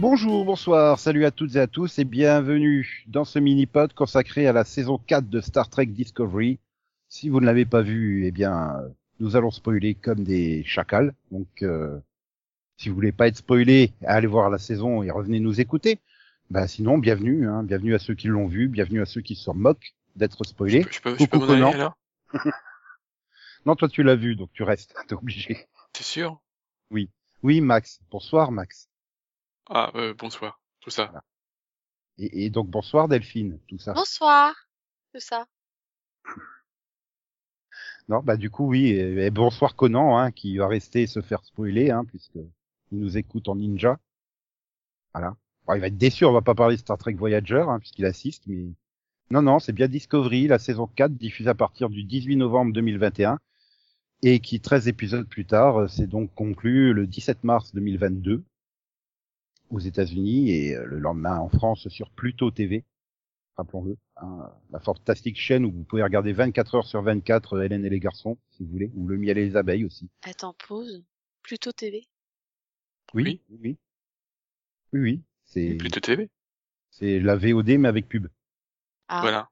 Bonjour, bonsoir, salut à toutes et à tous et bienvenue dans ce mini-pod consacré à la saison 4 de Star Trek Discovery. Si vous ne l'avez pas vu, eh bien, nous allons spoiler comme des chacals. Donc, euh, si vous voulez pas être spoilé, allez voir la saison et revenez nous écouter. Bah, sinon, bienvenue, hein, bienvenue à ceux qui l'ont vu, bienvenue à ceux qui se moquent d'être spoilés. Je peux, je peux, je peux m'en aller là? Non, toi tu l'as vu, donc tu restes, t'es obligé. T'es sûr? Oui. Oui, Max. Bonsoir, Max. Ah, euh, bonsoir. Tout ça. Voilà. Et, et, donc bonsoir Delphine, tout ça. Bonsoir, tout ça. Non, bah du coup oui, et, et bonsoir Conan, hein, qui va rester se faire spoiler, hein, puisque il nous écoute en ninja. Voilà. Bon, il va être déçu, on va pas parler de Star Trek Voyager, hein, puisqu'il assiste, mais non, non, c'est bien Discovery, la saison 4, diffusée à partir du 18 novembre 2021, et qui 13 épisodes plus tard, c'est donc conclu le 17 mars 2022 aux États-Unis et euh, le lendemain en France sur Pluto TV, rappelons-le, hein, la fantastique chaîne où vous pouvez regarder 24 heures sur 24 euh, Hélène et les garçons, si vous voulez, ou le miel et les abeilles aussi. Attends, pause. Pluto TV. Oui, Oui. oui, oui, c'est Plutôt TV. c'est la VOD mais avec pub, Ah, Voilà.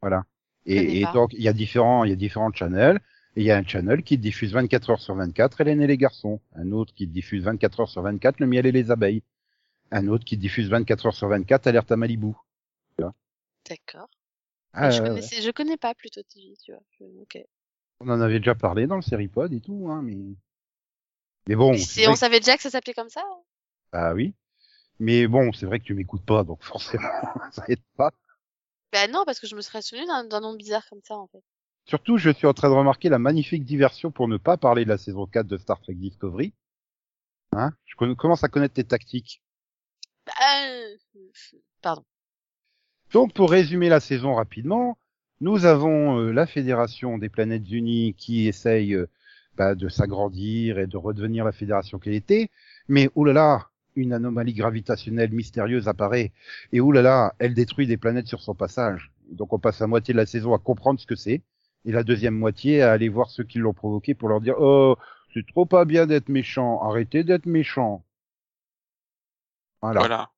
voilà. Et, donc il y a différents, il y a différents channels. Et il y a un channel qui diffuse 24 heures sur 24 Hélène et les garçons, un autre qui diffuse 24 heures sur 24 le miel et les abeilles, un autre qui diffuse 24 heures sur 24 Alerte à Malibu. d'accord. Ah, je, ouais, connaissais, je connais pas Pluto TV, tu vois. Je-. On en avait déjà parlé dans le Seripod et tout, hein, mais mais bon, on savait déjà que ça s'appelait comme ça. hein? Bah oui. Mais bon, c'est vrai que tu m'écoutes pas, donc forcément, ça aide pas. Bah non, parce que je me serais souvenu d'un nom bizarre comme ça, en fait. Surtout, je suis en train de remarquer la magnifique diversion pour ne pas parler de la saison 4 de Star Trek Discovery. Hein? Je commence à connaître tes tactiques. Bah, euh, Pardon. Donc, pour résumer la saison rapidement, nous avons euh, la Fédération des Planètes Unies qui essaye euh, bah, de s'agrandir et de redevenir la fédération qu'elle était. Mais, oulala, une anomalie gravitationnelle mystérieuse apparaît. Et oulala, elle détruit des planètes sur son passage. Donc, on passe la moitié de la saison à comprendre ce que c'est. Et la deuxième moitié à aller voir ceux qui l'ont provoqué pour leur dire, oh, c'est trop pas bien d'être méchant. Arrêtez d'être méchant. Voilà. Voilà.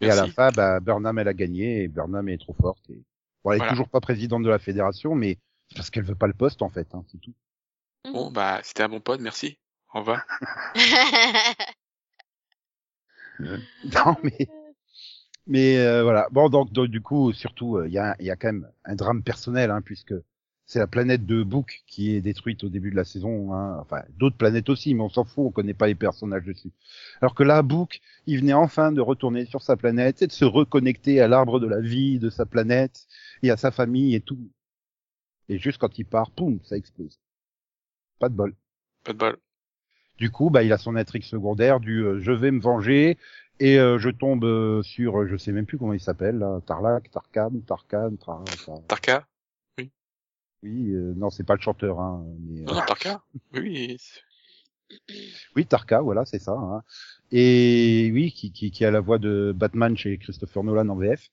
Et à la fin, bah, Burnham, elle a gagné et Burnham est trop forte. Et... Bon, elle est Voilà. toujours pas présidente de la fédération, mais c'est parce qu'elle veut pas le poste, en fait, hein, c'est tout. Bon, bah, c'était un bon pod, merci. Au revoir. Non, mais, mais euh, voilà. Bon, donc, donc, du coup, surtout, euh, il y, a, il y a quand même un drame personnel, hein, puisque c'est la planète de Book qui est détruite au début de la saison. Hein. Enfin, d'autres planètes aussi, mais on s'en fout, on connaît pas les personnages dessus. Alors que là, Book, il venait enfin de retourner sur sa planète et de se reconnecter à l'arbre de la vie de sa planète et à sa famille et tout. Et juste quand il part, poum, ça explose. Pas de bol. Pas de bol. Du coup, bah, il a son intrigue secondaire du euh, je vais me venger et euh, je tombe euh, sur, euh, je sais même plus comment il s'appelle, Tarlac, Tarkan, Tarkan, Tarka? Oui, euh, non, c'est pas le chanteur, hein, mais, Non, euh, non, Tarka Oui, oui. Tarka, voilà, c'est ça. Hein. Et oui, qui, qui, qui a la voix de Batman chez Christopher Nolan en VF.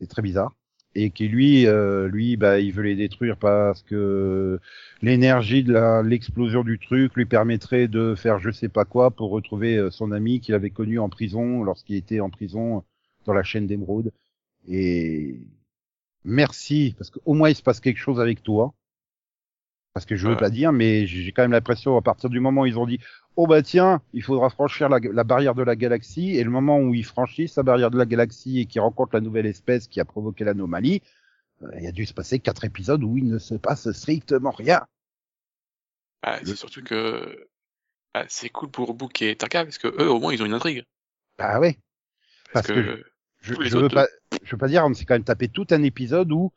C'est très bizarre. Et qui lui, euh, lui, bah, il veut les détruire parce que l'énergie de la l'explosion du truc lui permettrait de faire je sais pas quoi pour retrouver son ami qu'il avait connu en prison lorsqu'il était en prison dans la chaîne d'émeraude. Et merci parce qu'au moins il se passe quelque chose avec toi. Parce que je veux Ouais. pas dire, mais j'ai quand même l'impression à partir du moment où ils ont dit oh bah tiens, il faudra franchir la, la barrière de la galaxie, et le moment où ils franchissent la barrière de la galaxie et qu'ils rencontrent la nouvelle espèce qui a provoqué l'anomalie, euh, il a dû se passer quatre épisodes où il ne se passe strictement rien. Le- c'est surtout que bah, c'est cool pour Book et Tarka parce que eux, au moins, ils ont une intrigue. Bah ouais. Parce, Parce que, que Je, les je veux autres pas, je veux pas dire, on s'est quand même tapé tout un épisode où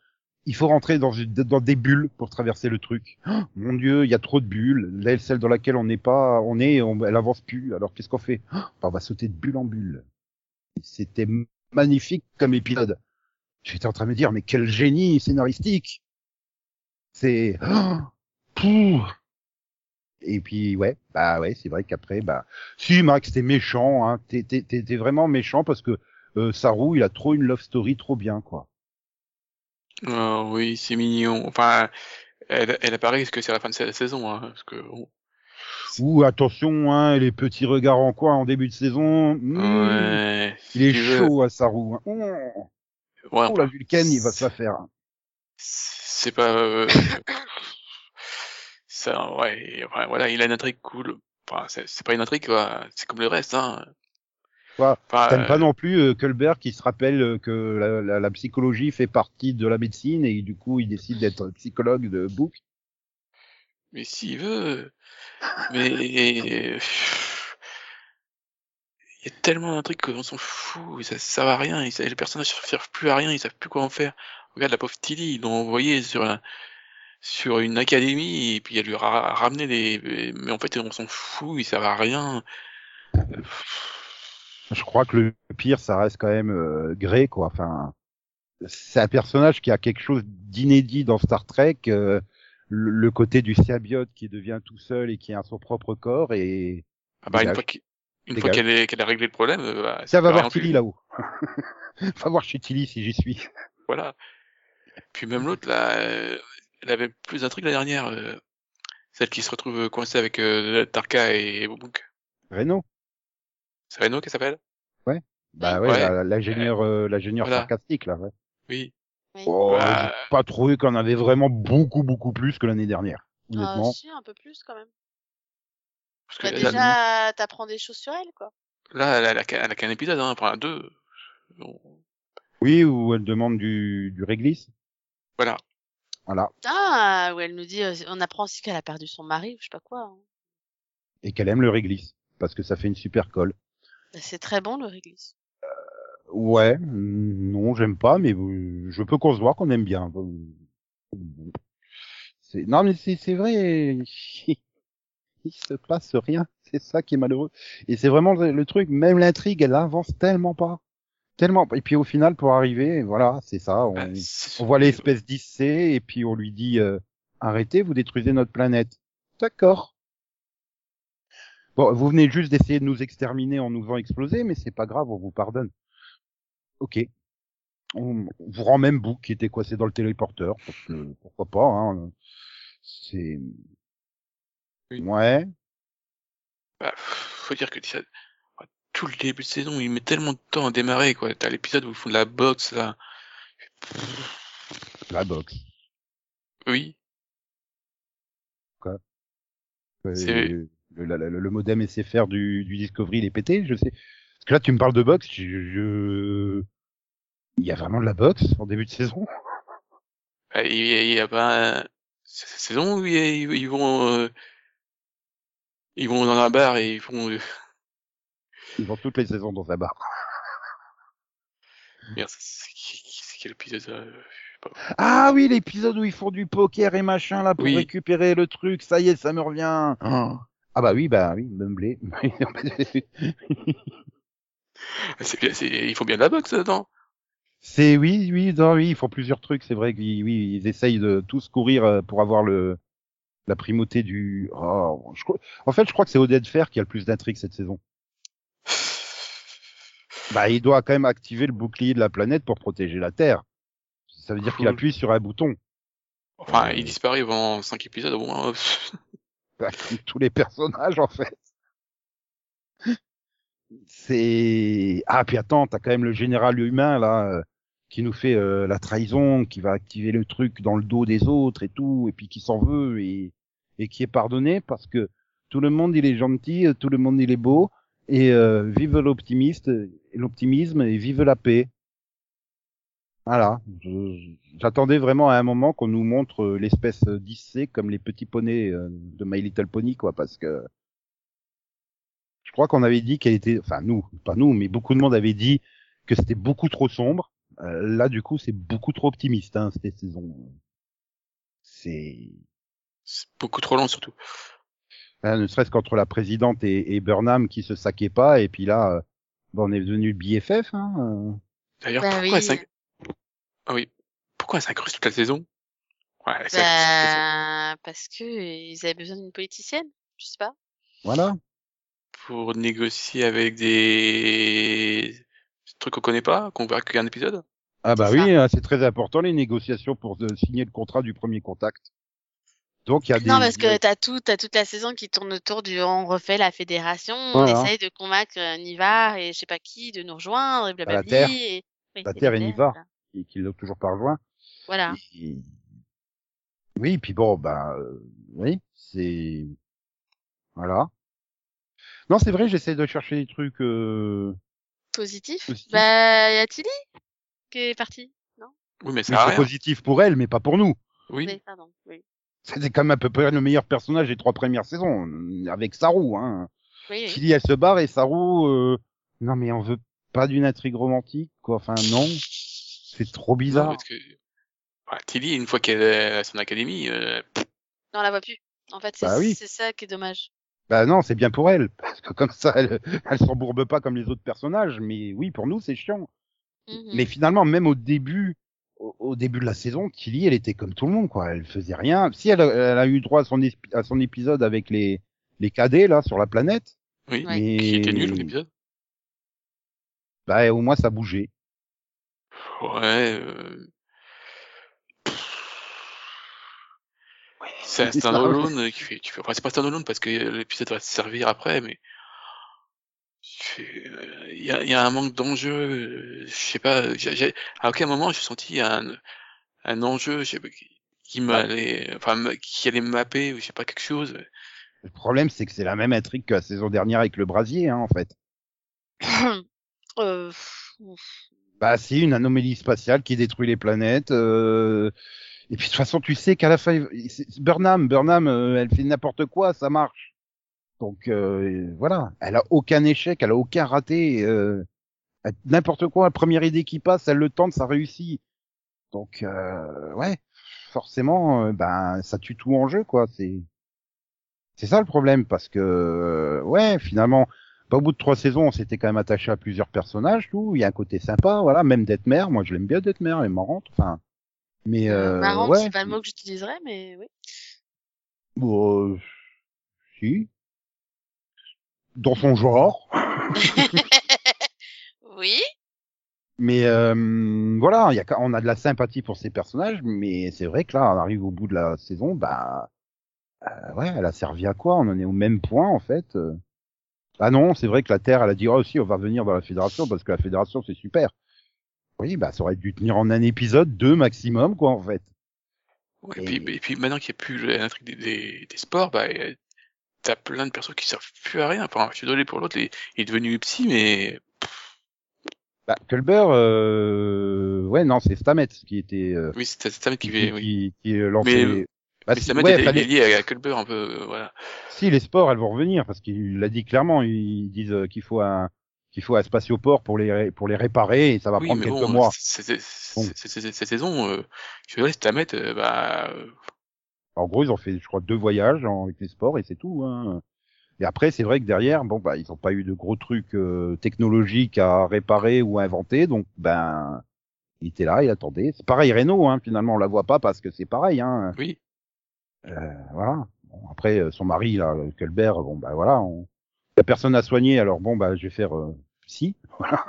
il faut rentrer dans, des bulles pour traverser le truc. Oh, mon dieu, il y a trop de bulles. Là, celle dans laquelle on n'est pas, on est, elle avance plus. Alors qu'est-ce qu'on fait? Oh, bah, On va sauter de bulle en bulle. C'était magnifique comme épisode. J'étais en train de me dire, mais quel génie scénaristique C'est... Oh. Et puis ouais, bah ouais, c'est vrai qu'après, bah si Max, t'es méchant, hein, t'es vraiment méchant parce que euh, Saru, il a trop une love story trop bien quoi. euh, oui, c'est mignon. Enfin, elle, elle apparaît parce que c'est la fin de la saison, hein, parce que bon, Ouh, attention, hein, les petits regards en coin en début de saison. Mmh, Ouais. Il est veux. chaud à sa roue. hein. Mmh. Ouais, Oh, la Vulcaine, il va se la faire. C'est pas. euh, Ça, ouais, enfin, voilà, il a une intrigue cool. Enfin, c'est pas une intrigue, quoi. C'est comme le reste, hein. Enfin, T'aimes pas euh, non plus euh, Culbert qui se rappelle euh, que la, la- la psychologie fait partie de la médecine et du coup il décide d'être psychologue de Book. Mais s'il veut. Mais. Il y a tellement d'intrigues qu'on s'en fout, ça, ça va à rien, les personnages ne servent plus à rien, ils savent plus quoi en faire. Regarde la pauvre Tilly, ils l'ont envoyée sur un, sur une académie, et puis elle lui a ra- ramené les, mais en fait on s'en fout, ils servent à rien. Je crois que le pire ça reste quand même euh, Grey quoi. Enfin, c'est un personnage qui a quelque chose d'inédit dans Star Trek. euh, le, le côté du symbiote qui devient tout seul et qui a son propre corps et Ah bah, une fois qu'elle est- qu'elle a réglé le problème, euh, bah, ça va plus rien voir. Tilly là-haut. va voir chez Tilly si j'y suis. Voilà. Puis même l'autre, là, euh, elle avait plus d'intrigue la dernière, euh, celle qui se retrouve coincée avec euh, Tarka et Bobunk. Reno. C'est Reno qui s'appelle? Bah ouais, Ouais. la- l'ingénieur euh, l'ingénieur Voilà. sarcastique là. Ouais. Oui. Oui. Oh, Bah, j'ai pas trouvé qu'on avait vraiment beaucoup beaucoup plus que l'année dernière. Ah, Honnêtement. si, un peu plus quand même. Parce que Bah, là, déjà, t'apprends des choses sur elle, quoi. là, elle, a, elle a qu'un- elle a qu'un épisode, hein, enfin deux. Oui, où elle demande du, du réglisse. Voilà. Voilà. Ah, où elle nous dit, euh, on apprend aussi qu'elle a perdu son mari, ou je sais pas quoi. hein. Et qu'elle aime le réglisse. Parce que ça fait une super colle. C'est très bon le réglisse. Ouais, mm, non, j'aime pas, mais euh, je peux concevoir qu'on aime bien. Euh, C'est- Non, mais c'est vrai. Il se passe rien. C'est ça qui est malheureux. Et c'est vraiment le, truc. Même l'intrigue, elle avance tellement pas. Tellement. Et puis au final, pour arriver, voilà, c'est ça. On, Bah, on voit l'espèce 10C et puis on lui dit euh, arrêtez, vous détruisez notre planète. D'accord. Bon, vous venez juste d'essayer de nous exterminer en nous faisant exploser, mais c'est pas grave, on vous pardonne. Ok. On, on vous rend même Book qui était coincé dans le téléporteur, parce que pourquoi pas. Hein. C'est Oui. ouais. Bah, faut dire que ça, tout le début de saison, il met tellement de temps à démarrer, quoi. T'as l'épisode où ils font de la boxe, là. La boxe. Oui. Euh, C'est- le, la- le modem SFR du, du Discovery il est pété, je sais. Parce que là, tu me parles de boxe, je, je- il y a vraiment de la boxe en début de saison? Bah, Il y a, a pas cette saison où ils, ils vont, euh, ils vont dans la barre et ils font, euh, Ils vont toutes les saisons dans sa barre. merde, c'est quel épisode, ça pas. Ah oui, l'épisode où ils font du poker et machin là pour Oui. récupérer le truc, ça y est, ça me revient. Ah bah oui, bah oui, meublé. C'est bien, c'est, ils font bien de la boxe, dedans. c'est oui, oui, non, oui, ils font plusieurs trucs, c'est vrai qu'ils oui, ils essayent de tous courir euh, pour avoir le la primauté du. Oh, je crois- En fait, je crois que c'est Odette Fer qui a le plus d'intrigues cette saison. Bah, il doit quand même activer le bouclier de la planète pour protéger la Terre. Ça veut dire qu'il appuie sur un bouton. Enfin, Euh. il disparaît avant cinq épisodes au moins. Comme tous les personnages en fait. C'est ah puis attends, t'as quand même le général humain là euh, qui nous fait euh, la trahison, qui va activer le truc dans le dos des autres et tout, et puis qui s'en veut et et qui est pardonné parce que tout le monde il est gentil, tout le monde il est beau et euh, vive l'optimiste, l'optimisme et vive la paix. Voilà, Je- j'attendais vraiment à un moment qu'on nous montre euh, l'espèce 10C comme les petits poneys euh, de My Little Pony, quoi, parce que je crois qu'on avait dit qu'elle était, enfin nous, pas nous, mais beaucoup de monde avait dit que c'était beaucoup trop sombre. Euh, là, du coup, c'est beaucoup trop optimiste, hein, cette saison. C'est, beaucoup trop long, surtout. hein, ne serait-ce qu'entre la présidente et, et Burnham qui se saquaient pas, et puis là, euh, bon, on est devenu BFF, hein. euh. D'ailleurs, Bah pourquoi oui. Ah oui. Pourquoi elle s'incruste toute la saison? Ouais, s'incruste toute la saison. Bah, parce que ils avaient besoin d'une politicienne. Je sais pas. Voilà. Pour négocier avec des trucs qu'on connaît pas, qu'on verra qu'un épisode? Ah bah oui, hein, c'est très important les négociations pour euh, signer le contrat du premier contact. Donc il y a des. Non, parce que t'as tout, t'as toute la saison qui tourne autour du on refait la fédération, Voilà. on essaye de convaincre euh, Nivar et je sais pas qui de nous rejoindre et blablabla. Terre. et- oui, La et Terre et Terre, Nivar. voilà. Qui, qui l'ont toujours pas rejoint. Voilà. Et- Oui, puis bon, bah, euh, oui, c'est, voilà. Non, c'est vrai, j'essaie de chercher des trucs. Euh... Positif. Positif. Bah, y a Tilly qui est parti. Oui, mais mais c'est positif pour elle, mais pas pour nous. Oui. Oui, pardon. Oui. C'était quand même à peu près le meilleur personnage des trois premières saisons, avec Saru. Hein. Oui, oui. Tilly, elle se barre et Saru, euh... non mais on veut pas d'une intrigue romantique, quoi. Enfin non, c'est trop Non, bizarre. parce que Tilly, une fois qu'elle est à son académie, euh, Non, on la voit plus. En fait, c'est Bah oui. c'est ça qui est dommage. Bah non, c'est bien pour elle, parce que comme ça, elle, elle s'embourbe pas comme les autres personnages. Mais oui, pour nous, c'est chiant. Mhm. Mais finalement, même au début, au, au début de la saison, Tilly, elle était comme tout le monde, quoi. Elle faisait rien. Si elle, a- elle a eu droit à son, esp- à son épisode avec les, les cadets, là, sur la planète, oui, mais qui était nul l'épisode. bah, au moins, ça bougeait. Ouais. Euh... C'est un standalone qui fait, qui fait, enfin, c'est pas standalone parce que l'épisode va se servir après, mais il y a, y a un manque d'enjeu, euh, je sais pas, à aucun moment j'ai senti un, un enjeu, pas, qui, qui m'allait, enfin, qui allait me mapper ou je sais pas quelque chose. Le problème, c'est que c'est la même intrigue que la saison dernière avec le brasier, hein, en fait. Euh, Bah, c'est une anomalie spatiale qui détruit les planètes. euh, Et puis de toute façon, tu sais qu'à la fin, Burnham, Burnham, euh, elle fait n'importe quoi, ça marche. Donc euh, voilà, elle a aucun échec, elle a aucun raté. euh, N'importe quoi, la première idée qui passe, elle le tente, ça réussit. Donc euh, ouais, forcément, ben ça tue tout en jeu, quoi. C'est c'est ça le problème, parce que ouais, finalement. Au bout de trois saisons, on s'était quand même attaché à plusieurs personnages, tout. Il y a un côté sympa, voilà. Même Detmer, moi je l'aime bien Detmer, elle est marrante. Enfin, mais euh, marrant, ouais. c'est pas le mot que j'utiliserais, mais oui. Bon, euh, si. Dans son genre. oui. Mais euh, voilà, il y a, on a de la sympathie pour ces personnages, mais c'est vrai que là, on arrive au bout de la saison, bah euh, ouais, elle a servi à quoi? On en est au même point en fait. Ah non, c'est vrai que la Terre, elle a dit oh aussi, on va venir dans la Fédération parce que la Fédération c'est super. Oui, bah ça aurait dû tenir en un épisode, deux maximum quoi en fait. Ouais, Et- Et, puis, et puis maintenant qu'il n'y a plus l'intrigue des, des, des sports, bah, t'as plein de personnes qui servent plus à rien. Enfin, je suis désolé pour l'autre, il, est devenu psy, mais Bah Culber, euh... ouais non, c'est Stamets qui était euh, oui, c'est ça qui qui, oui. qui, qui lançait. Mais- Bah, mais si- ça ouais, fallait- lié à Culber un peu, euh, voilà. Si les sports, elles vont revenir parce qu'il l'a dit clairement. Ils disent euh, qu'il faut un qu'il faut un spatioport pour les pour les réparer et ça va oui, prendre quelques bon, mois. cette saison, euh, je suis désolé, Stamet, euh, bah, En gros, ils ont fait, je crois, deux voyages en- avec les sports et c'est tout. Hein. Et après, c'est vrai que derrière, bon bah, ils ont pas eu de gros trucs euh, technologiques à réparer ou à inventer, donc ben, il était là, il attendait. C'est pareil, Renault, hein, finalement, on la voit pas parce que c'est pareil, hein. oui. Euh, voilà. Bon, après, euh, son mari, là, Colbert, bon, bah voilà, on... il y a personne à soigner, alors bon, bah, je vais faire euh, si. Voilà.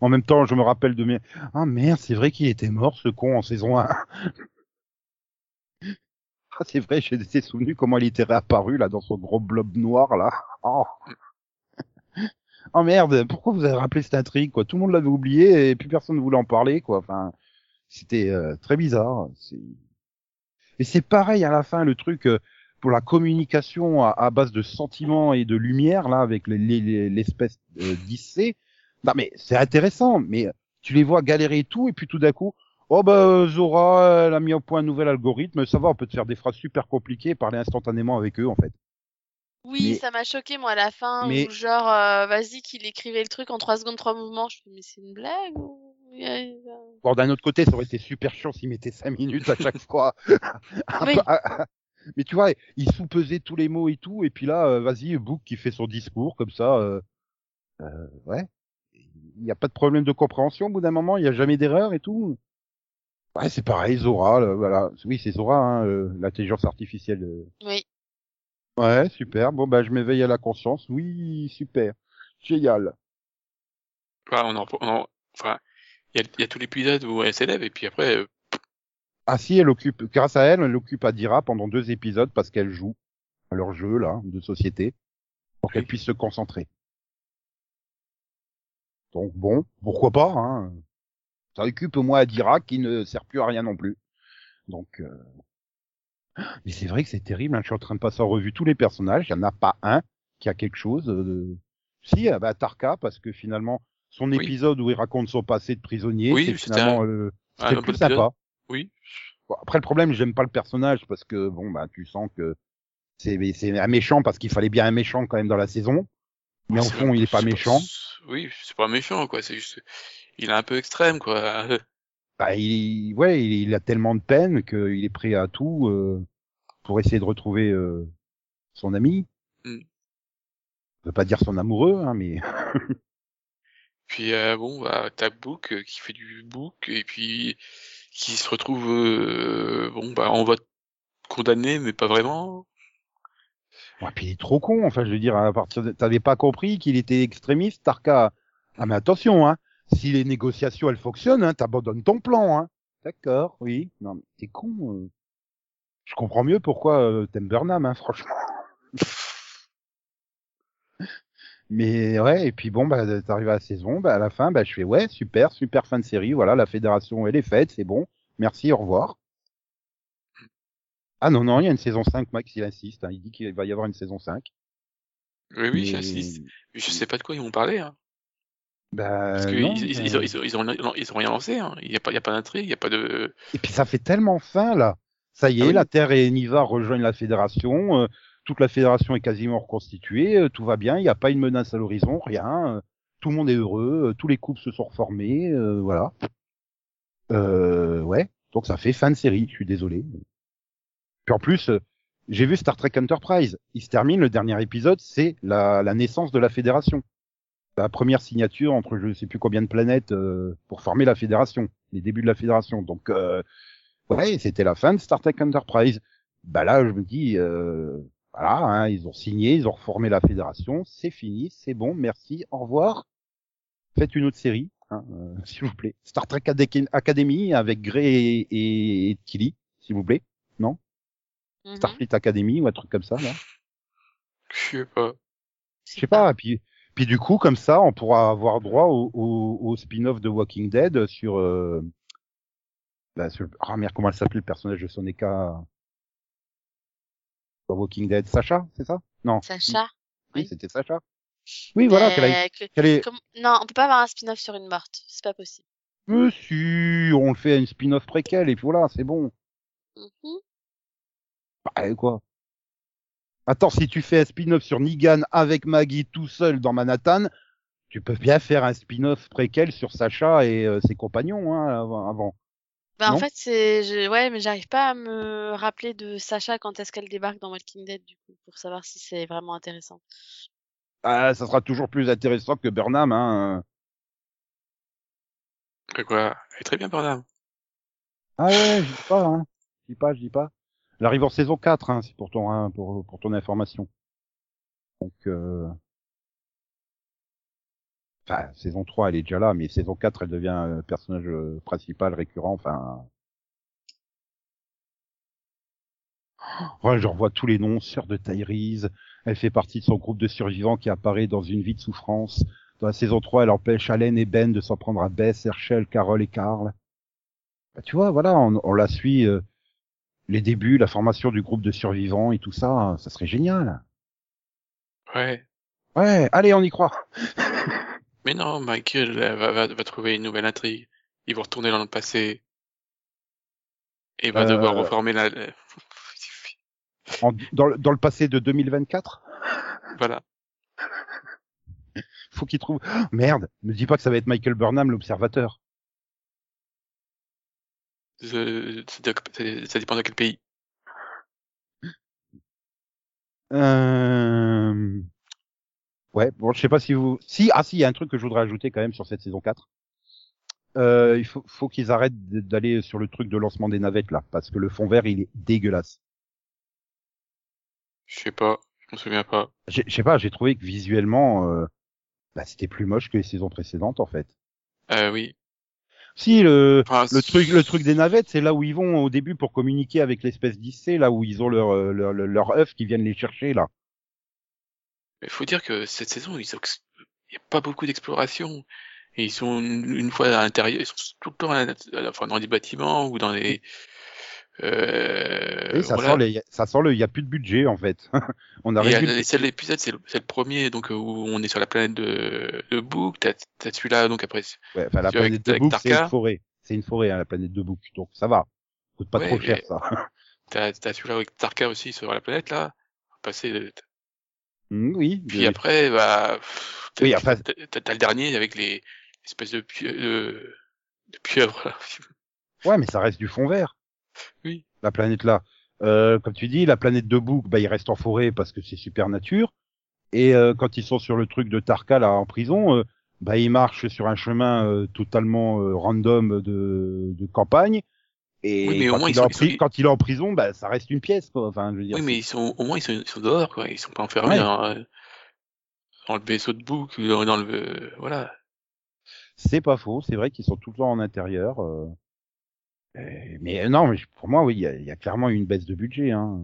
En même temps, je me rappelle de mes. Ah merde, c'est vrai qu'il était mort, ce con, en saison 1. ah, c'est vrai, j'ai été souvenu comment il était réapparu, là, dans son gros blob noir, là. Oh. oh merde, pourquoi vous avez rappelé cette intrigue, quoi? Tout le monde l'avait oublié et plus personne ne voulait en parler, quoi. Enfin, c'était euh, très bizarre. Et c'est pareil à la fin, le truc euh, pour la communication à, à base de sentiments et de lumière, là, avec les- les- les- l'espèce euh, d'IC. Non, mais c'est intéressant, mais tu les vois galérer et tout, et puis tout d'un coup, oh bah Zora, elle a mis au point un nouvel algorithme, ça va, on peut te faire des phrases super compliquées et parler instantanément avec eux, en fait. Oui, Mais- ça m'a choqué, moi, à la fin, Mais- où genre, euh, vas-y, qu'il écrivait le truc en 3 secondes, 3 mouvements. Je me mais c'est une blague ou... Bon, d'un autre côté, ça aurait été super chiant s'ils mettaient cinq minutes à chaque fois. Oui. ah, ah. Mais tu vois, il sous-pesait tous les mots et tout, et puis là, euh, vas-y, Book qui fait son discours comme ça. Euh, euh, ouais. Il n'y a pas de problème de compréhension au bout d'un moment, il n'y a jamais d'erreur et tout. Ouais, c'est pareil, Zora, là, voilà. Oui, c'est Zora, hein, euh, l'intelligence artificielle. euh. Oui. Ouais, super. Bon, bah, je m'éveille à la conscience. Oui, super. Génial. On en, on en- enfin, il y y a tout l'épisode où elle s'élève, et puis après, euh, Ah si, elle occupe, grâce à elle, elle occupe Adira pendant deux épisodes parce qu'elle joue à leur jeu là de société pour qu'elle puisse se concentrer. Donc bon, pourquoi pas hein. Ça occupe moins Adira qui ne sert plus à rien non plus. Donc euh... mais c'est vrai que c'est terrible. Hein. Je suis en train de passer en revue tous les personnages. Il y en a pas un qui a quelque chose. De... Si, ah bah Tarka parce que finalement son Oui. épisode où il raconte son passé de prisonnier, Oui, c'est finalement un- euh, Ah, c'était un plus sympa. Oui. Bon, après le problème, j'aime pas le personnage parce que bon bah tu sens que c'est c'est un méchant parce qu'il fallait bien un méchant quand même dans la saison. Mais C'est fond, il est pas méchant. Oui, c'est pas méchant, quoi. C'est juste, il est un peu extrême, quoi. Bah, il ouais, il, il a tellement de peine qu'il est prêt à tout euh, pour essayer de retrouver euh, son ami. Mm. Je veux pas dire son amoureux, hein, mais Puis euh, bon, bah, t'as Book euh, qui fait du book et puis qui se retrouve, euh, bon, bah, on va te condamner, mais pas vraiment. ouais, puis il est trop con. Enfin, je veux dire, à partir de... t'avais pas compris qu'il était extrémiste, Tarka. Ah mais attention, hein. Si les négociations elles fonctionnent, hein, t'abandonnes ton plan, hein. D'accord, oui. Non, mais t'es con. euh. Je comprends mieux pourquoi euh, t'aimes Burnham, hein, franchement. Mais ouais, et puis bon, bah, t'arrives à la saison, bah, à la fin, bah, je fais ouais, super, super fin de série, voilà, la fédération, elle est faite, c'est bon, merci, au revoir. Ah non, non, il y a une saison 5, Max, il insiste, hein, il dit qu'il va y avoir une saison 5. Oui, oui, j'insiste. Mais Je sais pas de quoi ils vont parler, hein. Bah, Parce non, ils, ils, ils, ont, ils, ont, ils, ont, ils ont rien lancé, hein. Il y a pas, y a pas d'intrigue, il y a pas de. Et puis ça fait tellement fin, là. Ça y est, Ah oui. la Terre et Niva rejoignent la fédération, euh, toute la fédération est quasiment reconstituée, euh, tout va bien, il n'y a pas une menace à l'horizon, rien, euh, tout le monde est heureux, euh, tous les couples se sont reformés, voilà. Euh, ouais, donc ça fait fin de série, je suis désolé. Puis en plus, j'ai vu Star Trek Enterprise, il se termine, le dernier épisode, c'est la, naissance de la fédération. La première signature entre je sais plus combien de planètes pour former la fédération, les débuts de la fédération. Donc ouais, c'était la fin de Star Trek Enterprise. Bah là, je me dis, voilà, hein, ils ont signé, ils ont reformé la fédération, c'est fini, c'est bon, merci, au revoir. Faites une autre série, hein, euh, s'il vous plaît. Star Trek Acad- Academy avec Grey et, et, et Tilly, s'il vous plaît. Non? Mhm. Starfleet Academy ou un truc comme ça, là? Je sais pas. Je sais pas. Puis, puis du coup, comme ça, on pourra avoir droit au, au, au spin-off de Walking Dead sur. Euh... Bah, sur... Ah merde, comment elle s'appelle le personnage de Soneca? Dans Walking Dead Sacha, c'est ça? Non. Sacha. Oui, oui. c'était Sacha. Oui, voilà. Qu'elle a... Mais que- qu'elle est... comme- Non, on peut pas avoir un spin-off sur une morte. C'est pas possible. Monsieur, on le fait à une spin-off préquelle et puis voilà, c'est bon. Mhm. Bah, quoi? Attends, si tu fais un spin-off sur Negan avec Maggie tout seul dans Manhattan, tu peux bien faire un spin-off préquel sur Sacha et euh, ses compagnons hein, avant. Bah, en Non? fait, c'est, je... ouais, mais j'arrive pas à me rappeler de Sacha quand est-ce qu'elle débarque dans Walking Dead, du coup, pour savoir si c'est vraiment intéressant. Ah, ça sera toujours plus intéressant que Burnham. Hein. Et quoi? Elle est très bien, Burnham. Ah ouais, je dis pas, hein. Je dis pas, je dis pas. Elle arrive en saison 4, hein, c'est pour ton, hein, pour, pour ton information. Donc, euh... enfin, saison 3, elle est déjà là, mais saison 4, elle devient euh, personnage euh, principal, récurrent, enfin... Ouais, je revois tous les noms, sœur de Tyrese, elle fait partie de son groupe de survivants qui apparaît dans une vie de souffrance. Dans la saison 3, elle empêche Allen et Ben de s'en prendre à Bess, Herschel, Carol et Carl. Bah, tu vois, voilà, on, on la suit, euh, les débuts, la formation du groupe de survivants et tout ça, ça serait génial. Ouais. Ouais, allez, on y croit. Mais non, Michael va, va, va trouver une nouvelle intrigue. Ils vont retourner dans le passé. Et va Euh. devoir reformer la... En- dans, le- dans le passé de 2024, voilà. faut qu'il trouve. Oh, merde, ne dis pas que ça va être Michael Burnham, l'observateur. Je- Ça dépend de quel pays. Euh... Ouais, bon, je sais pas si vous. Si, ah si, il y a un truc que je voudrais ajouter quand même sur cette saison 4. Euh, il faut, faut qu'ils arrêtent d'aller sur le truc de lancement des navettes là, parce que le fond vert il est dégueulasse. Je sais pas. Je me souviens pas. Je sais pas, j'ai trouvé que visuellement, euh, bah, c'était plus moche que les saisons précédentes en fait. Euh, oui. Si le truc le truc des navettes, c'est là où ils vont au début pour communiquer avec l'espèce d'IC, là où ils ont leur euh, leur leur, leur œuf qui viennent les chercher là. Il faut dire que cette saison, ils ont... il n'y a pas beaucoup d'exploration. Et ils sont une, fois à l'intérieur, ils sont tout le temps à la- enfin, dans des bâtiments ou dans les... Euh, ça voilà. sent les, ça sent le, il y a plus de budget en fait. On a réduit. euh, c'est l'épisode, c'est le, premier, donc euh, où on est sur la planète de, de Book. T'as celui-là, donc après. c'est- Ouais, enfin, la avec- planète de Book, c'est une forêt. C'est une forêt, hein, la planète de Book. Donc ça va. Coûte pas Ouais, trop cher mais- ça. T'as t'as celui-là avec Tarka aussi sur la planète là. Passer. Mm, oui. Puis après, bah. t'as- Oui, après- le dernier avec les espèces de, pie- de, de pieuvres. là. Ouais, mais ça reste du fond vert. Oui. La planète là. Euh, comme tu dis, la planète de Book, bah, il reste en forêt parce que c'est super nature. Et euh, quand ils sont sur le truc de Tarka là en prison, euh, bah ils marchent sur un chemin euh, totalement euh, random de, de campagne. Et Oui, mais au quand, moins, il est en sont- quand il est en prison, bah ça reste une pièce quoi. Enfin, je veux dire. Oui, mais ils sont, au moins, ils sont, ils sont dehors, quoi. Ils sont pas enfermés Ouais. dans, euh, dans le vaisseau de ou dans, le, euh, voilà. C'est pas faux, c'est vrai qu'ils sont tout le temps en intérieur. euh. Euh, mais euh, non, mais pour moi, oui, il y a, y a clairement une baisse de budget. Hein.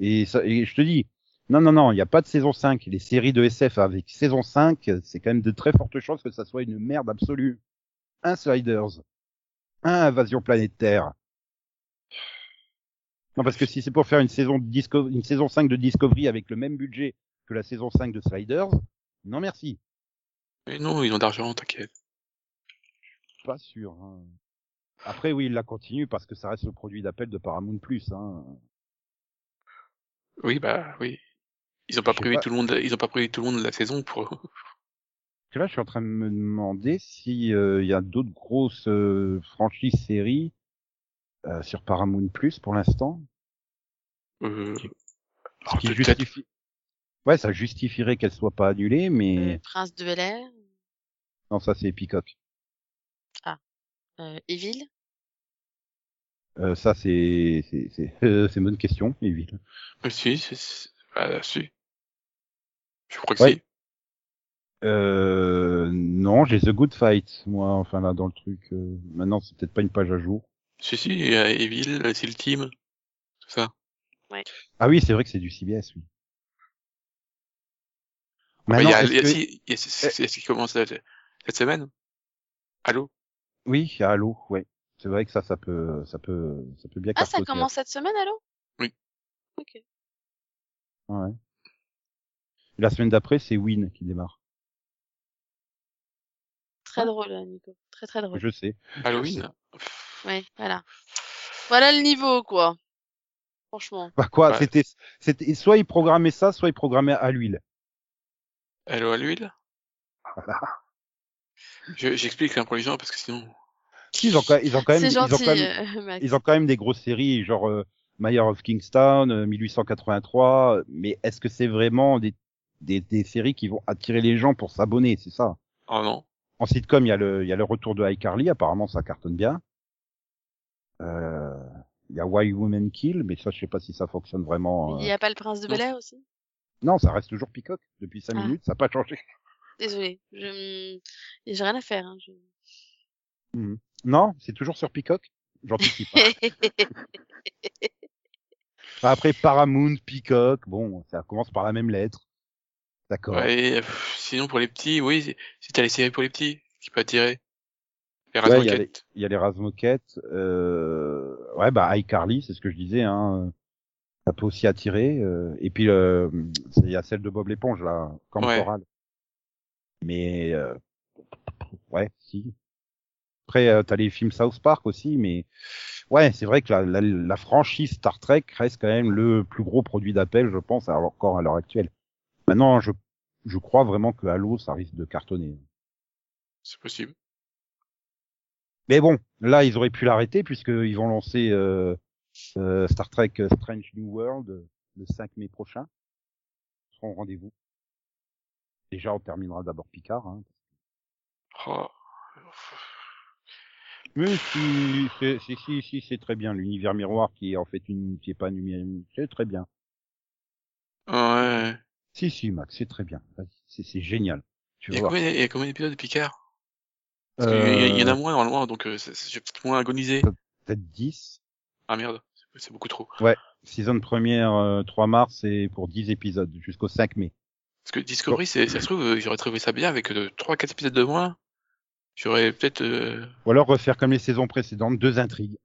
Et, ça, et je te dis, non, non, non, il n'y a pas de saison 5. Les séries de SF avec saison 5, c'est quand même de très fortes chances que ça soit une merde absolue. Un Sliders, un Invasion Planétaire. Non, parce que si c'est pour faire une saison, de Disco- une saison 5 de Discovery avec le même budget que la saison 5 de Sliders, non merci. Mais non, ils ont d'argent, t'inquiète. Pas sûr. hein. Après, oui, il la continue parce que ça reste le produit d'appel de Paramount Plus. Hein. Oui, bah, oui. Ils ont pas prévu pas. tout le monde, ils ont pas prévu tout le monde de la saison pour, Parce que là, je suis en train de me demander si euh, il y a d'autres grosses euh, franchises séries euh, sur Paramount Plus pour l'instant. Euh, Ce alors, qui justifie. Ouais, ça justifierait qu'elle soit pas annulée, Euh, mais Prince de Bel Air, non, ça c'est Peacock. euh, Evil? Euh, ça c'est c'est c'est euh, c'est une bonne question, Evil. Euh, si, c'est, c'est- ah, si. Je crois que Ouais. si. Euh, non, j'ai The Good Fight, moi, enfin là dans le truc. euh, maintenant, c'est peut-être pas une page à jour. Si, si, il y a Evil, c'est le team. Tout ça. Ah oui, c'est vrai que c'est du CBS, oui. Bah, Maintenant, il y a, y a- que- si, il y a- c'est, ce qui commence cette, semaine. Allô? Oui, il y a Halo, ouais. C'est vrai que ça, ça peut, ça peut, ça peut bien Ah, ça commence cette semaine, allô? Oui. Ok. Ouais. Et la semaine d'après, c'est Win qui démarre. Très drôle, hein, Nico. Très très drôle. Je sais. Halloween? Ouais, voilà. Voilà le niveau, quoi. Franchement. Bah quoi, Ouais. c'était, c'était, soit ils programmaient ça, soit ils programmaient à l'huile. Allô à l'huile? Je- J'explique hein, pour les gens parce que sinon. Ils ont, quand- ils ont quand même, C'est ils ont quand même, euh, ils ont quand même des grosses séries, genre euh, Mayor of Kingstown, euh, 1883. Mais est-ce que c'est vraiment des, des, des séries qui vont attirer les gens pour s'abonner, c'est ça? Oh non. En sitcom, il y a le, il y a le retour de iCarly. Apparemment, ça cartonne bien. Euh, il y a Why Women Kill, mais ça, je sais pas si ça fonctionne vraiment. Il euh. n'y a pas le prince de. Bel Air aussi? Non, ça reste toujours Peacock depuis 5 Ah. minutes, ça n'a pas changé. Désolée. Je... J'ai rien à faire. Hein. je- Non, c'est toujours sur Peacock? J'anticipe. Enfin, Après Paramount, Peacock, bon, ça commence par la même lettre. D'accord. Ouais, sinon pour les petits, oui, si- si t'as les séries pour les petits, qui peut attirer. Les Ouais, il y a les, Razmoquettes. il y a les Razmoquettes. Euh... Ouais, bah iCarly, c'est ce que je disais. Hein. Ça peut aussi attirer. euh, Et puis, euh, il y a celle de Bob l'éponge, là, comme Ouais. Coral. Mais, euh... ouais, si. Après, euh, t'as les films South Park aussi, mais ouais, c'est vrai que la, la, la franchise Star Trek reste quand même le plus gros produit d'appel, je pense, à- encore à l'heure actuelle. Maintenant, je, je crois vraiment que Halo, ça risque de cartonner. C'est possible. Mais bon, là, ils auraient pu l'arrêter puisqu'ils vont lancer euh, euh, Star Trek euh, Strange New World euh, le 5 mai prochain. Ils seront au rendez-vous. Déjà, on terminera d'abord Picard. Hein. Oh. Mais si, c'est, si, si, si, c'est très bien. L'univers miroir qui est en fait une, qui est pas univers, c'est très bien. Ouais. Si, si, Max, c'est très bien. C'est, génial. Tu Il y, a combien, il y a combien d'épisodes de Picard Parce qu'il y a- il y en a Euh, moins normalement, donc euh, j'ai peut-être moins agonisé. peut-être 10. Ah merde, c'est- beaucoup trop. Saison première, euh, 3 mars, et pour 10 épisodes, jusqu'au 5 mai. Parce que Discovery, c'est- ça se trouve, euh, j'aurais trouvé ça bien avec euh, 3-4 épisodes de moins. J'aurais peut-être... euh, Ou alors refaire comme les saisons précédentes, deux intrigues.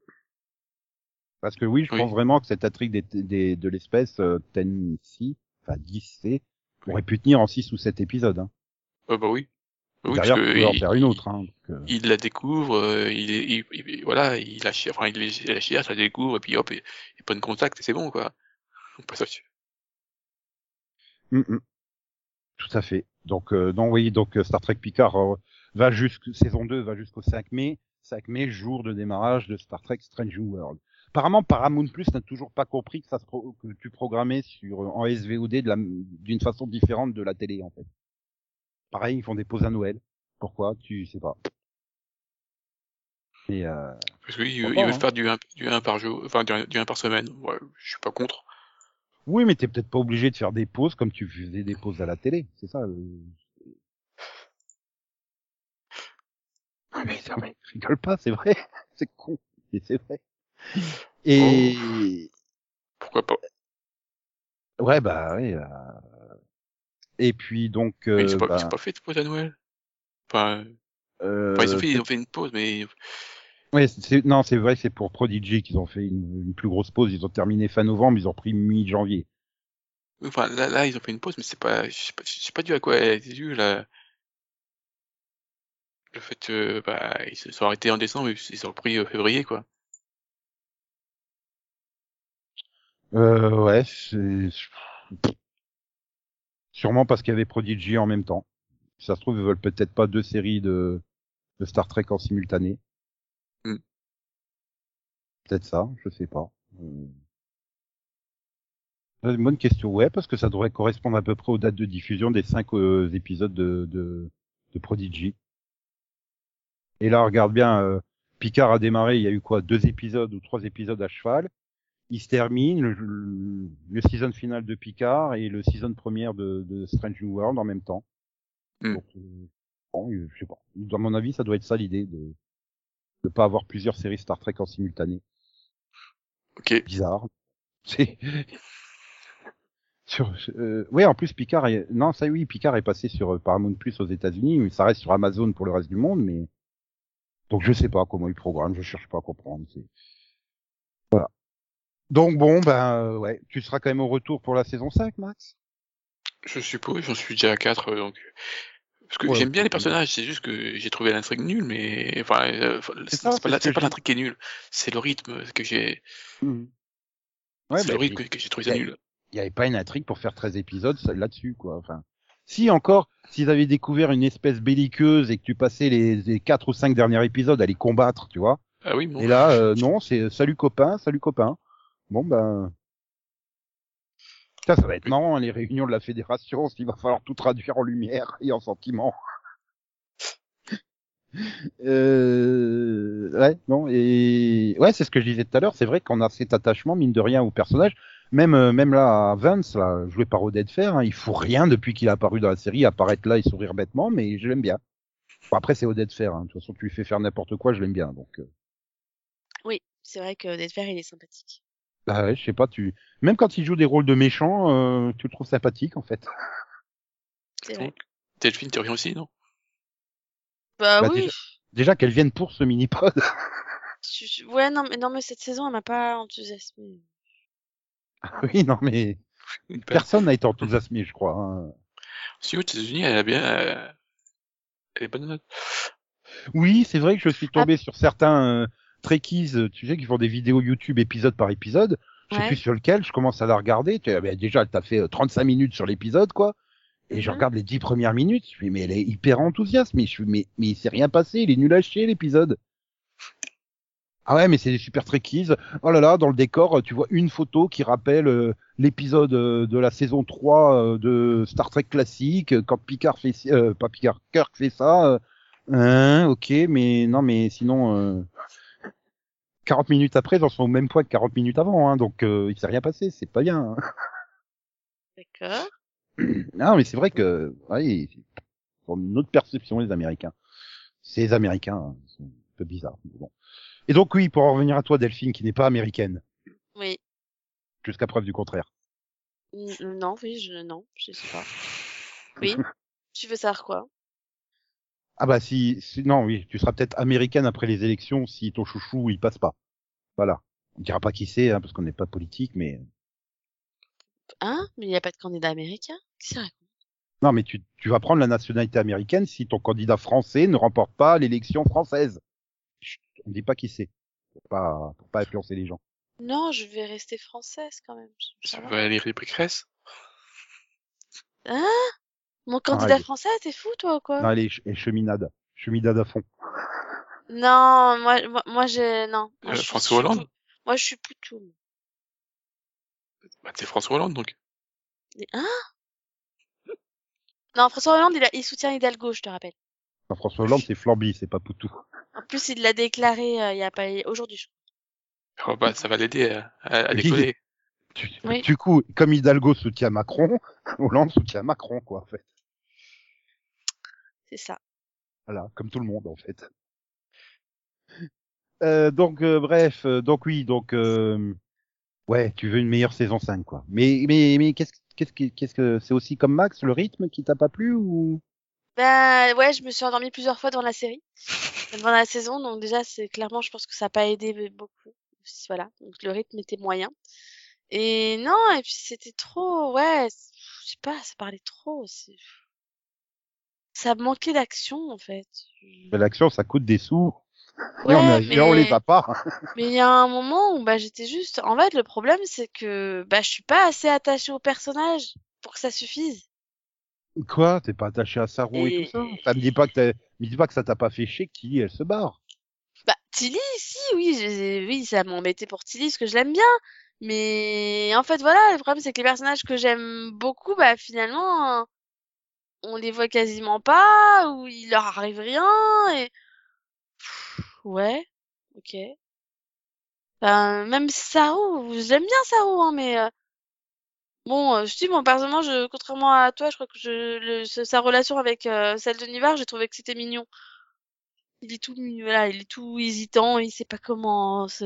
Parce que oui, je Oui. pense vraiment que cette intrigue des, des- de l'espèce euh, 10C, enfin 10C, aurait pu tenir en 6 ou 7 épisodes. Hein. euh, bah oui. Oui, Derrière, parce que peut en il- faire une autre. Hein, donc, euh, il la découvre, euh, il, est- il, il- voilà, il la cherche, enfin, il, il la cherche, la découvre, et puis hop, il, il prend contact, et c'est bon, quoi. On passe au-dessus. hum, hum. Tout à fait. Donc, euh, donc oui, donc euh, Star Trek Picard euh, va jusqu'à saison 2 va jusqu'au 5 mai. 5 mai, jour de démarrage de Star Trek Strange New World. Apparemment, Paramount Plus n'a toujours pas compris que ça se pro- que tu programmais sur en SVOD d'une façon différente de la télé en fait. Pareil, ils font des pauses à Noël. Pourquoi? Tu sais pas. Et euh, Parce qu'ils ils veulent hein. faire du 1, du 1 par jour, enfin, du 1, du un par semaine. Ouais, je suis pas contre. oui, mais t'es peut-être pas obligé de faire des pauses comme tu faisais des pauses à la télé. C'est ça. euh. Ah, mais, non, mais rigole pas, c'est vrai. c'est con, mais c'est vrai. Et Pourquoi pas? ouais, bah oui. euh, Et puis donc, Mais euh, c'est pas, bah, c'est pas fait de pause à Noël? Enfin, euh, enfin, ils ont fait, ils ont fait une pause, mais Ouais, c'est non, c'est vrai, c'est pour Prodigy qu'ils ont fait une, une plus grosse pause. Ils ont terminé fin novembre, ils ont pris mi-janvier. enfin, là, là, ils ont fait une pause, mais c'est pas, je sais pas, je sais pas dû à quoi elle été due, là. Le fait que, bah, ils se sont arrêtés en décembre, et ils ont repris euh, février, quoi. Euh, ouais, c'est sûrement parce qu'il y avait Prodigy en même temps. Si ça se trouve, ils veulent peut-être pas deux séries de, de Star Trek en simultané. Hmm. Peut-être ça, je sais pas. C'est Une bonne question, ouais, parce que ça devrait correspondre à peu près aux dates de diffusion des cinq euh, épisodes de, de, de Prodigy. Et là, regarde bien, euh, Picard a démarré, il y a eu quoi, deux épisodes ou trois épisodes à cheval. Il se termine, le, le, season final de Picard et le season première de, de Strange New World en même temps. Hmm. Donc, euh, bon, je sais pas. À mon avis, ça doit être ça l'idée de de pas avoir plusieurs séries Star Trek en simultané. Ok. Bizarre. C'est sur euh, ouais en plus Picard est... non ça oui Picard est passé sur euh, Paramount Plus aux États-Unis mais ça reste sur Amazon pour le reste du monde mais donc je sais pas comment ils programment je cherche pas à comprendre c'est donc bon ben euh, ouais tu seras quand même au retour pour la saison 5 Max? Je suppose, j'en suis déjà à 4, euh, donc. Parce que Ouais, j'aime bien les personnages, c'est juste que j'ai trouvé l'intrigue nulle, mais, enfin, euh, c'est pas, l'intrigue qui est nulle, c'est le rythme que j'ai, ouais, c'est bah, le rythme que, j'ai trouvé nul. il n'y avait pas une intrigue pour faire 13 épisodes là-dessus, quoi. Enfin, si encore, s'ils avaient découvert une espèce belliqueuse et que tu passais les, les 4 ou 5 derniers épisodes à les combattre, tu vois. Ah oui, bon. Et là, euh, non, c'est euh, salut copain, salut copain. Bon, ben. Ça, ça va être marrant, hein, les réunions de la fédération, s'il va falloir tout traduire en lumière et en sentiments. Euh, ouais, non, et ouais, c'est ce que je disais tout à l'heure. C'est vrai qu'on a cet attachement, mine de rien, au personnage. Même, euh, même là, à Vance, là, joué par Odette Fer, hein, il faut rien depuis qu'il a apparu dans la série, apparaître là et sourire bêtement, mais je l'aime bien. Bon, après, c'est Odette Fer, hein. de toute façon, tu lui fais faire n'importe quoi, je l'aime bien, donc. euh, Oui, c'est vrai que Netfer, il est sympathique. Bah ouais, je sais pas, tu, même quand il joue des rôles de méchants, euh, tu le trouves sympathique, en fait. C'est vrai. Delphine, tu reviens aussi, non? Bah, Bah, oui. déjà- Déjà qu'elle vienne pour ce mini-pod. Ouais, non, mais non, mais cette saison, elle m'a pas enthousiasmé. oui, non, mais personne n'a été enthousiasmé, je crois. hein. Si aux États-Unis, elle a bien, elle est bonne note. Oui, c'est vrai que je suis tombé sur certains euh, Trekkies, euh, tu sais, qui font des vidéos YouTube épisode par épisode. Je sais Ouais. plus sur lequel, je commence à la regarder. Tu ben, déjà, elle t'a fait euh, 35 minutes sur l'épisode, quoi. Et je Mhm. regarde les 10 premières minutes. Je fais, mais elle est hyper enthousiaste. Mais je fais, mais, mais il s'est rien passé. Il est nul à chier, l'épisode. Ah ouais, mais c'est des super Trekkies. Oh là là, dans le décor, tu vois une photo qui rappelle euh, l'épisode euh, de la saison 3 euh, de Star Trek classique, euh, quand Picard fait, euh, pas Picard, Kirk fait ça. euh, Hein, ok, mais non, mais sinon, euh, 40 minutes après, ils en sont au même point que 40 minutes avant, hein, donc euh, il s'est rien passé, c'est pas bien. hein. D'accord. Non, mais c'est vrai que, ouais, ils ont une autre perception, les Américains. C'est les Américains, hein, sont un peu bizarres. mais bon. Et donc oui, pour en revenir à toi, Delphine, qui n'est pas américaine, Oui. jusqu'à preuve du contraire. N- Non, oui, je, non, je sais pas. Oui. tu veux savoir quoi? Ah bah si, si- non oui, tu seras peut-être américaine après les élections si ton chouchou il passe pas. Voilà. On dira pas qui c'est hein, parce qu'on n'est pas politique, mais Hein? Mais il n'y a pas de candidat américain? Raconte? non mais tu, tu vas prendre la nationalité américaine si ton candidat français ne remporte pas l'élection française. Chut, on dit pas qui c'est pour pas pour pas influencer les gens. Non, je vais rester française quand même. Tu Ça va. veux aller Pécresse Hein? Mon candidat français, t'es fou toi ou quoi? Non, elle est, ch- elle est cheminade, cheminade à fond. Non, moi, moi, moi j'ai, non. Moi, Euh, je François suis Hollande Moi, je suis Poutou. Bah, c'est François Hollande, donc. Mais- Hein? Non, François Hollande, il, a- il soutient Hidalgo, je te rappelle. Enfin, François Hollande c'est Flamby, c'est pas Poutou. En plus, il l'a déclaré euh, il y a pas aujourd'hui. Oh, bah, ça va l'aider à, à, à Oui. décoller. Du, Oui. du coup, comme Hidalgo soutient Macron, Hollande soutient Macron quoi en fait. C'est ça. Voilà, comme tout le monde en fait. Euh, donc euh, bref, euh, donc oui, donc ouais, tu veux une meilleure saison 5 quoi. Mais mais mais qu'est-ce qu'est-ce que qu'est-ce que c'est aussi comme Max le rythme qui t'a pas plu ou? Ben ouais, je me suis endormie plusieurs fois dans la série, dans la saison, donc déjà c'est clairement, je pense que ça n'a pas aidé beaucoup. Voilà, donc le rythme était moyen. Et non, et puis c'était trop, ouais, je sais pas, ça parlait trop. c'est- Ça manquait d'action en fait. Ben, l'action ça coûte des sous et on, a- et on mais- les a pas. Mais il y a un moment où bah j'étais juste. En fait, le problème c'est que bah je suis pas assez attachée au personnage pour que ça suffise. Quoi? T'es pas attaché à Saron et, Et- tout ça? Ça me dit pas que t'as- me dis pas que ça t'a pas fait chier que Tilly elle se barre. Bah Tilly, si, oui, je- oui, ça m'embêtait pour Tilly parce que je l'aime bien. Mais en fait, voilà, le problème c'est que les personnages que j'aime beaucoup, bah finalement, on les voit quasiment pas ou il leur arrive rien et Pff, ouais, ok. Ben, même Saru, j'aime bien Saru, hein, mais euh, bon, euh, je dis, moi personnellement, je, contrairement à toi, je crois que je, le, sa relation avec euh, celle de Nivar, j'ai trouvé que c'était mignon. Il est tout voilà, il est tout hésitant, il sait pas comment se,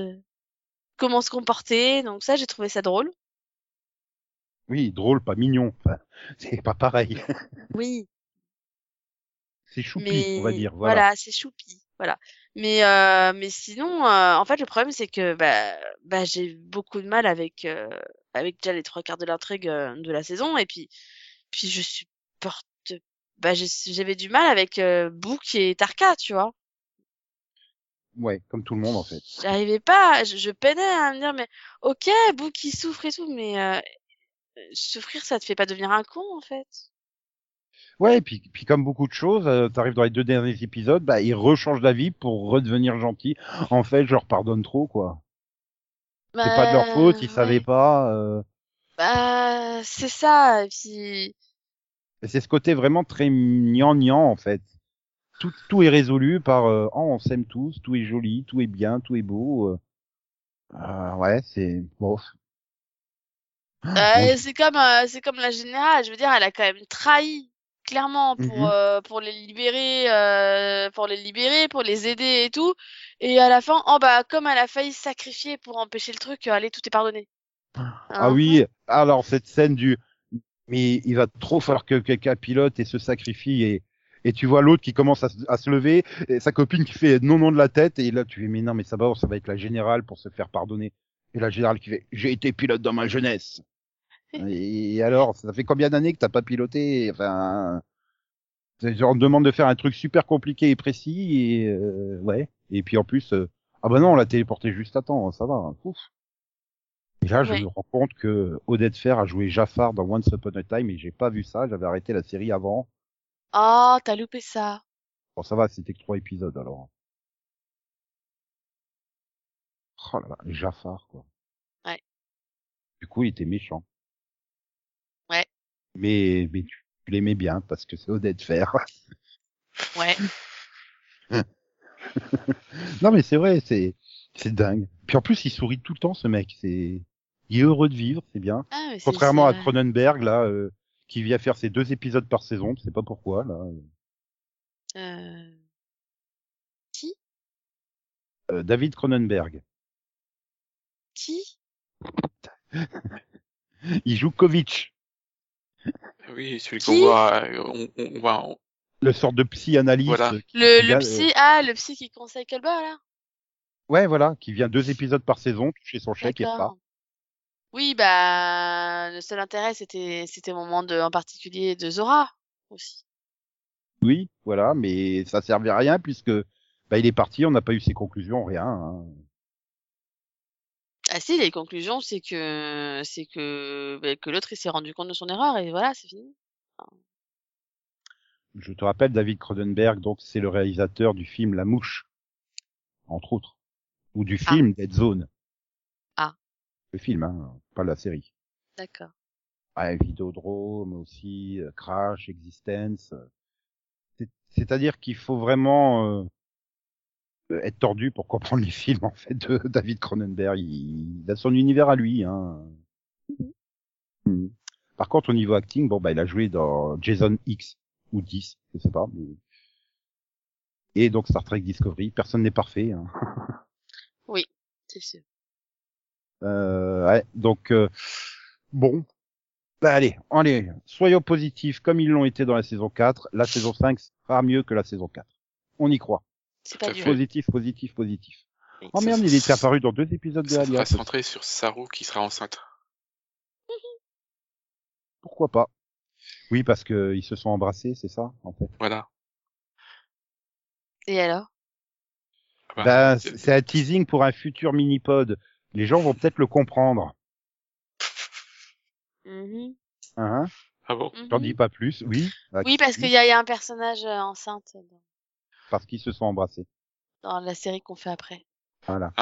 comment se comporter, donc ça, j'ai trouvé ça drôle. Oui, drôle, pas mignon. Enfin, c'est pas pareil. Oui, C'est choupi, mais on va dire. Voilà. c'est choupi, voilà. Mais euh, mais sinon, euh, en fait, le problème c'est que bah bah j'ai beaucoup de mal avec euh, avec déjà les trois quarts de l'intrigue euh, de la saison et puis puis je supporte bah j'ai- j'avais du mal avec euh, Book et Tarka, tu vois. Ouais, comme tout le monde en fait. J'arrivais pas, je, je peinais à me dire mais ok, Book il souffre et tout, mais euh, souffrir ça te fait pas devenir un con en fait. Ouais, et puis, puis comme beaucoup de choses, euh, t'arrives dans les deux derniers épisodes, bah ils rechangent d'avis pour redevenir gentils. En fait, je leur pardonne trop, quoi. C'est pas de leur Bah, faute, ils ouais. savaient pas. Euh... Bah c'est ça, et puis C'est ce côté vraiment très gnangnan en fait. Tout, tout est résolu par euh, oh, on s'aime tous, tout est joli, tout est bien, tout est beau. euh. Euh, ouais, c'est bon. Euh, c'est comme euh, c'est comme la générale, je veux dire, elle a quand même trahi clairement pour Mhm. euh, pour les libérer pour les libérer, pour les aider et tout. Et à la fin, oh bah comme elle a failli se sacrifier pour empêcher le truc, allez, tout est pardonné. Ah Hein? oui, alors cette scène du mais il va trop falloir que quelqu'un pilote et se sacrifie et et tu vois l'autre qui commence à, se- à se lever et sa copine qui fait non non de la tête et là tu fais mais non mais ça va ça va être la générale pour se faire pardonner et la générale qui fait j'ai été pilote dans ma jeunesse et alors ça fait combien d'années que t'as pas piloté enfin on te demande de faire un truc super compliqué et précis et euh, ouais et puis en plus euh, ah bah non on l'a téléporté juste à temps ça va hein. Ouf. Et là, je Ouais. me rends compte que Odette Fer a joué Jafar dans Once Upon a Time et j'ai pas vu ça. J'avais arrêté la série avant. Oh, t'as loupé ça. Bon, ça va, c'était que trois épisodes alors. Oh là là, Jafar quoi. Ouais. Du coup, il était méchant. Mais mais tu, tu l'aimais bien parce que c'est Odette Fer. Ouais. non mais c'est vrai, c'est c'est dingue. Puis en plus, il sourit tout le temps ce mec. C'est il est heureux de vivre, c'est bien. Ah, Contrairement à Cronenberg là, euh, qui vient faire ses deux épisodes par saison, je sais pas pourquoi là. euh, euh, David Cronenberg. Qui? Il joue Kovic, Oui, celui qu'on voit, euh, on, on, on voit, on- le sort de psy-analyste. Voilà. Le, le psy, ah, le psy qui conseille Colbert, là Ouais, voilà, qui vient deux épisodes par saison, toucher son chèque et. D'accord. Oui, bah, le seul intérêt, c'était, c'était au moment de, en particulier de Zora, aussi. Oui, voilà, mais ça servait à rien puisque bah, il est parti, on n'a pas eu ses conclusions, rien. hein. Ah si, les conclusions, c'est que, c'est que, bah, que l'autre, il s'est rendu compte de son erreur, et voilà, c'est fini. Je te rappelle, David Cronenberg, donc c'est le réalisateur du film La Mouche, entre autres, ou du Ah. film Dead Zone. Ah. Le film, hein, pas la série. D'accord. Ouais, Vidéodrome aussi, euh, Crash, Existence. euh. C'est- C'est-à-dire qu'il faut vraiment euh, être tordu pour comprendre les films en fait de David Cronenberg. Il, il a son univers à lui. Hein. Hmm. Par contre, au niveau acting, bon bah il a joué dans Jason X ou 10, je sais pas. Mais... Et donc Star Trek Discovery, personne n'est parfait. Hein. C'est sûr. Euh, ouais, donc euh, bon, bah allez, allez, soyons positifs comme ils l'ont été dans la saison 4. La saison 5 sera mieux que la saison 4. On y croit. C'est pas dur. Positif, positif, positif. Oh merde, il était apparu dans deux épisodes de ça va Alias. se centrer sur Saru qui sera enceinte. Pourquoi pas? Oui, parce que ils se sont embrassés, c'est ça, en fait. Voilà. Et alors? Bah, Bah, euh, c'est un teasing pour un futur mini-pod. Les gens vont peut-être le comprendre. Mhm. Hein Ah bon? J'en Mhm. dis pas plus, oui? Oui, parce qu'il y a, il y a un personnage euh, enceinte Parce qu'ils se sont embrassés. dans la série qu'on fait après. Voilà.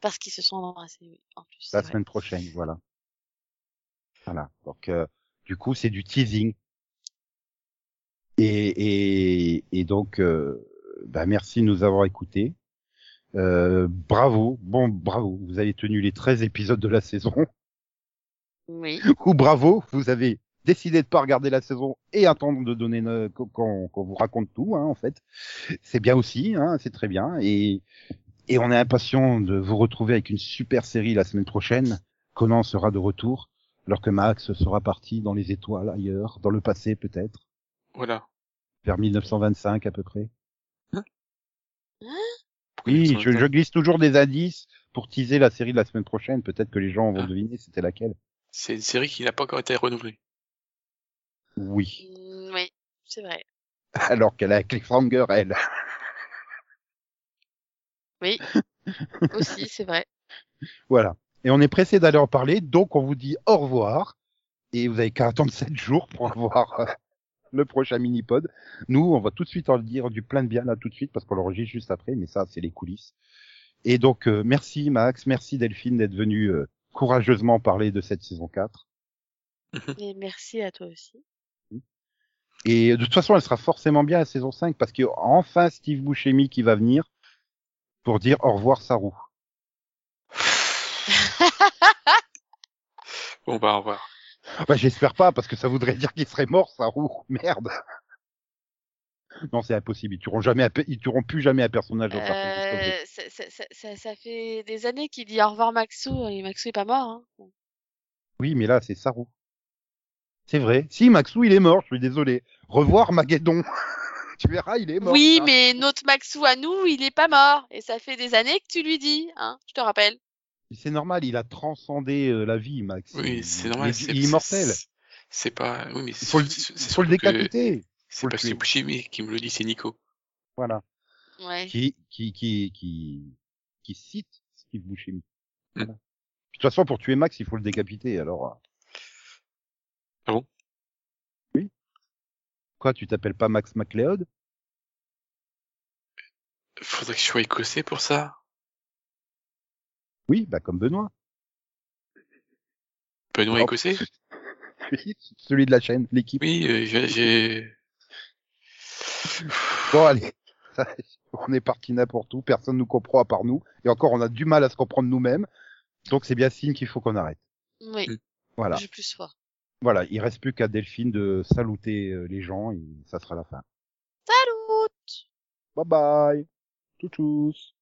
Parce qu'ils se sont embrassés, oui, en plus. La vrai. semaine prochaine, voilà. Voilà. Donc, euh, du coup, c'est du teasing. Et, et, et donc, euh, bah, merci de nous avoir écoutés. Euh, bravo, bon, bravo, vous avez tenu les 13 épisodes de la saison. Oui. Ou bravo, vous avez décidé de pas regarder la saison et attendre de donner qu'on qu'on- qu'on vous raconte tout, hein, en fait. C'est bien aussi, hein, c'est très bien. Et, et on est impatient de vous retrouver avec une super série la semaine prochaine. Conan sera de retour, alors que Max sera parti dans les étoiles ailleurs, dans le passé peut-être, Voilà. vers 1925 à peu près. Pourquoi Oui, je, je glisse toujours des indices pour teaser la série de la semaine prochaine. Peut-être que les gens vont Ah. deviner c'était laquelle. C'est une série qui n'a pas encore été renouvelée. Oui. Mm, Oui, c'est vrai. Alors qu'elle a un cliffhanger, elle. Oui. Aussi, c'est vrai. Voilà. Et on est pressé d'aller en parler, donc on vous dit au revoir. Et vous avez qu'à attendre 7 jours pour avoir euh, le prochain mini-pod. Nous, on va tout de suite en dire du plein de bien là tout de suite parce qu'on l'enregistre juste après, mais ça, c'est les coulisses. Et donc, euh, merci Max, merci Delphine d'être venu euh, courageusement parler de cette saison 4. Et merci à toi aussi. Et de toute façon, elle sera forcément bien la saison 5 parce qu'il y a enfin Steve Buscemi qui va venir pour dire au revoir Saru. Bon bah au revoir. Bah, j'espère pas, parce que ça voudrait dire qu'il serait mort, ça roue. Merde. Non, c'est impossible. Ils tueront jamais, ils tueront plus jamais un personnage dans. Euh, ça, ça, ça, ça, ça fait des années qu'il dit au revoir Maxou et Maxou est pas mort. Hein. Oui, mais là, c'est Saru. C'est vrai. Si, Maxou, il est mort, je suis désolé. Revoir Maguedon. tu verras, il est mort. Oui, hein. mais notre Maxou à nous, il est pas mort. Et ça fait des années que tu lui dis, hein, je te rappelle. C'est normal, il a transcendé euh, la vie, Max. Oui, c'est normal. Il, est immortel. c'est- C'est pas. Oui, mais Il faut le, faut le décapiter. C'est pas Buscemi qui me le dit, c'est Nico. Voilà. Ouais. Qui, qui, qui, qui, qui cite Steve Buscemi. Hmm. Voilà. De toute façon, pour tuer Max, il faut le décapiter, alors. Ah bon? Oui. Quoi, tu t'appelles pas Max McLeod Faudrait que je sois écossais pour ça. Oui, bah comme Benoît. Benoît Oh. écossais? Oui, celui de la chaîne, l'équipe. Oui, euh, j'ai-. Bon, allez. On est parti n'importe où, personne nous comprend à part nous. Et encore, on a du mal à se comprendre nous-mêmes. Donc c'est bien signe qu'il faut qu'on arrête. Oui, Hmm. Voilà. j'ai plus soif. Voilà, il reste plus qu'à Delphine de saluter euh, les gens et ça sera la fin. Salut Bye bye. Tchou tchous.